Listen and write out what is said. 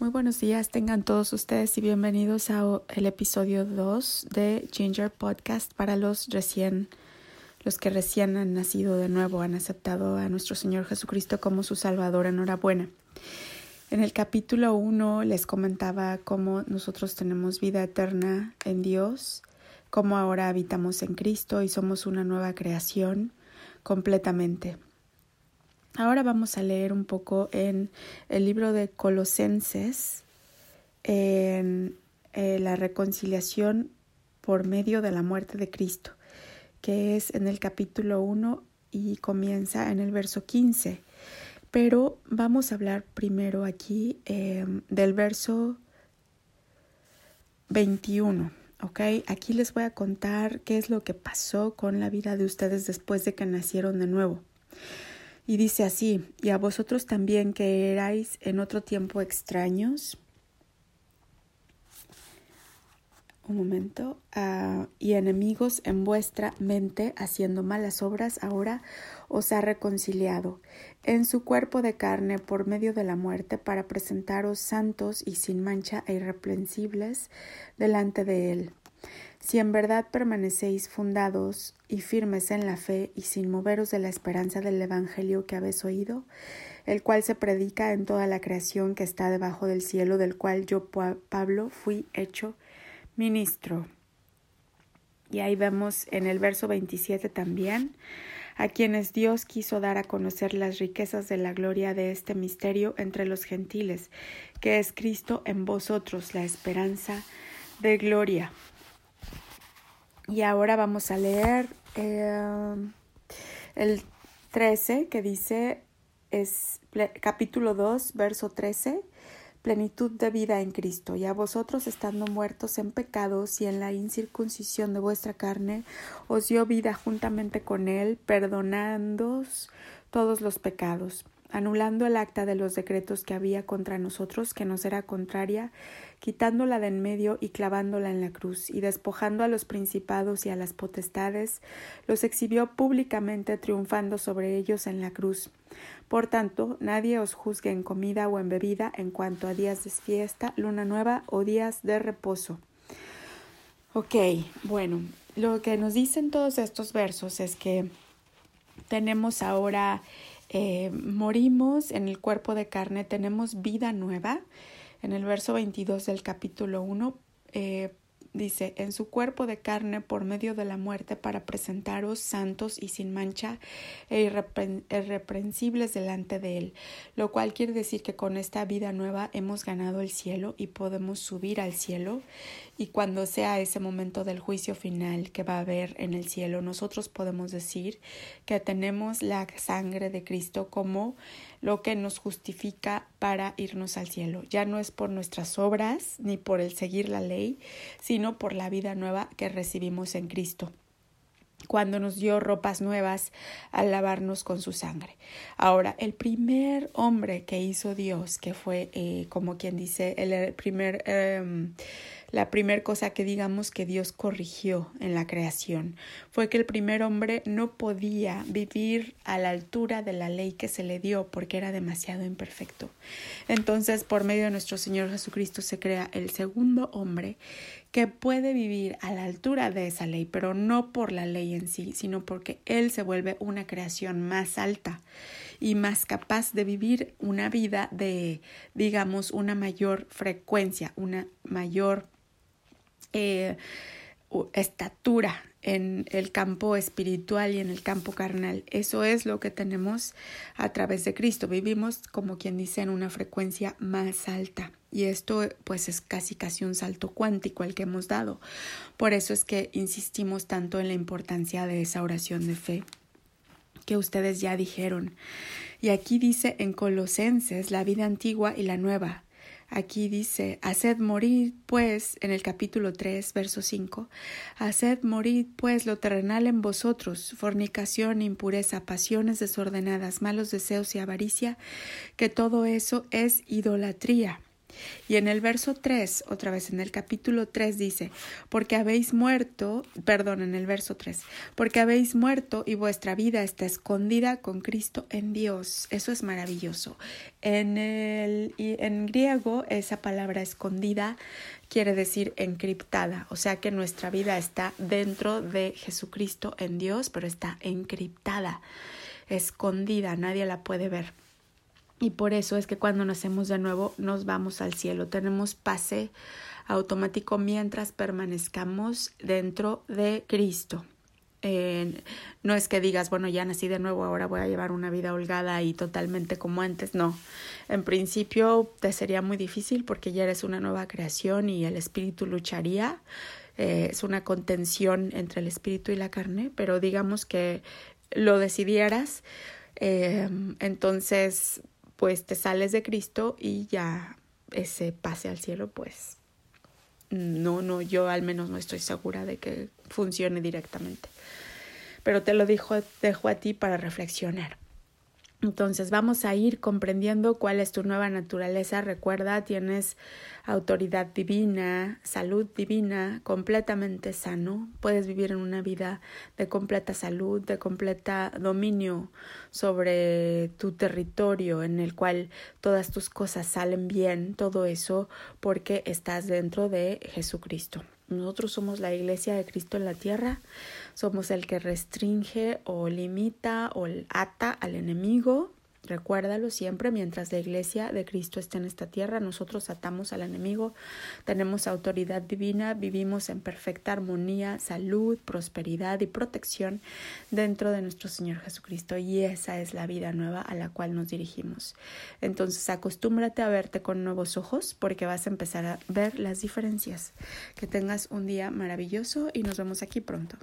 Muy buenos días, tengan todos ustedes y bienvenidos a el episodio 2 de Ginger Podcast para los recién los que recién han nacido de nuevo, han aceptado a nuestro Señor Jesucristo como su Salvador. Enhorabuena. En el capítulo 1 les comentaba cómo nosotros tenemos vida eterna en Dios, cómo ahora habitamos en Cristo y somos una nueva creación completamente. Ahora vamos a leer un poco en el libro de Colosenses, en eh, la reconciliación por medio de la muerte de Cristo, que es en el capítulo 1 y comienza en el verso 15. Pero vamos a hablar primero aquí em, del verso 21. ¿ok? Aquí les voy a contar qué es lo que pasó con la vida de ustedes después de que nacieron de nuevo. Y dice así, y a vosotros también que erais en otro tiempo extraños. Un momento. Uh, y enemigos en vuestra mente, haciendo malas obras, ahora os ha reconciliado en su cuerpo de carne por medio de la muerte, para presentaros santos y sin mancha e irreprensibles delante de él si en verdad permanecéis fundados y firmes en la fe y sin moveros de la esperanza del Evangelio que habéis oído, el cual se predica en toda la creación que está debajo del cielo, del cual yo, Pablo, fui hecho ministro. Y ahí vemos en el verso 27 también, a quienes Dios quiso dar a conocer las riquezas de la gloria de este misterio entre los gentiles, que es Cristo en vosotros, la esperanza de gloria. Y ahora vamos a leer eh, el 13 que dice, es capítulo 2, verso 13, plenitud de vida en Cristo. Y a vosotros estando muertos en pecados y en la incircuncisión de vuestra carne, os dio vida juntamente con él, perdonándoos todos los pecados anulando el acta de los decretos que había contra nosotros, que nos era contraria, quitándola de en medio y clavándola en la cruz, y despojando a los principados y a las potestades, los exhibió públicamente, triunfando sobre ellos en la cruz. Por tanto, nadie os juzgue en comida o en bebida en cuanto a días de fiesta, luna nueva o días de reposo. Ok, bueno, lo que nos dicen todos estos versos es que tenemos ahora eh, morimos en el cuerpo de carne, tenemos vida nueva. En el verso 22 del capítulo 1 eh, dice, en su cuerpo de carne por medio de la muerte para presentaros santos y sin mancha e irreprensibles delante de él, lo cual quiere decir que con esta vida nueva hemos ganado el cielo y podemos subir al cielo y cuando sea ese momento del juicio final que va a haber en el cielo, nosotros podemos decir que tenemos la sangre de Cristo como lo que nos justifica para irnos al cielo. Ya no es por nuestras obras ni por el seguir la ley, sino por la vida nueva que recibimos en Cristo cuando nos dio ropas nuevas al lavarnos con su sangre. Ahora, el primer hombre que hizo Dios, que fue, eh, como quien dice, el primer eh, la primera cosa que digamos que Dios corrigió en la creación fue que el primer hombre no podía vivir a la altura de la ley que se le dio porque era demasiado imperfecto. Entonces, por medio de nuestro Señor Jesucristo se crea el segundo hombre que puede vivir a la altura de esa ley, pero no por la ley en sí, sino porque Él se vuelve una creación más alta y más capaz de vivir una vida de, digamos, una mayor frecuencia, una mayor eh, estatura en el campo espiritual y en el campo carnal. Eso es lo que tenemos a través de Cristo. Vivimos, como quien dice, en una frecuencia más alta. Y esto pues es casi casi un salto cuántico el que hemos dado. Por eso es que insistimos tanto en la importancia de esa oración de fe que ustedes ya dijeron. Y aquí dice en Colosenses la vida antigua y la nueva, Aquí dice, haced morir pues, en el capítulo 3, verso 5, haced morir pues lo terrenal en vosotros, fornicación, impureza, pasiones desordenadas, malos deseos y avaricia, que todo eso es idolatría. Y en el verso 3, otra vez en el capítulo 3 dice, porque habéis muerto, perdón, en el verso 3, porque habéis muerto y vuestra vida está escondida con Cristo en Dios. Eso es maravilloso. En, el, en griego esa palabra escondida quiere decir encriptada, o sea que nuestra vida está dentro de Jesucristo en Dios, pero está encriptada, escondida, nadie la puede ver. Y por eso es que cuando nacemos de nuevo nos vamos al cielo, tenemos pase automático mientras permanezcamos dentro de Cristo. Eh, no es que digas, bueno, ya nací de nuevo, ahora voy a llevar una vida holgada y totalmente como antes. No, en principio te sería muy difícil porque ya eres una nueva creación y el espíritu lucharía. Eh, es una contención entre el espíritu y la carne, pero digamos que lo decidieras, eh, entonces pues te sales de Cristo y ya ese pase al cielo, pues no, no, yo al menos no estoy segura de que funcione directamente. Pero te lo dejo, dejo a ti para reflexionar. Entonces vamos a ir comprendiendo cuál es tu nueva naturaleza. Recuerda, tienes autoridad divina, salud divina, completamente sano. Puedes vivir en una vida de completa salud, de completa dominio sobre tu territorio en el cual todas tus cosas salen bien, todo eso porque estás dentro de Jesucristo. Nosotros somos la iglesia de Cristo en la tierra, somos el que restringe o limita o ata al enemigo Recuérdalo siempre, mientras la iglesia de Cristo esté en esta tierra, nosotros atamos al enemigo, tenemos autoridad divina, vivimos en perfecta armonía, salud, prosperidad y protección dentro de nuestro Señor Jesucristo. Y esa es la vida nueva a la cual nos dirigimos. Entonces acostúmbrate a verte con nuevos ojos porque vas a empezar a ver las diferencias. Que tengas un día maravilloso y nos vemos aquí pronto.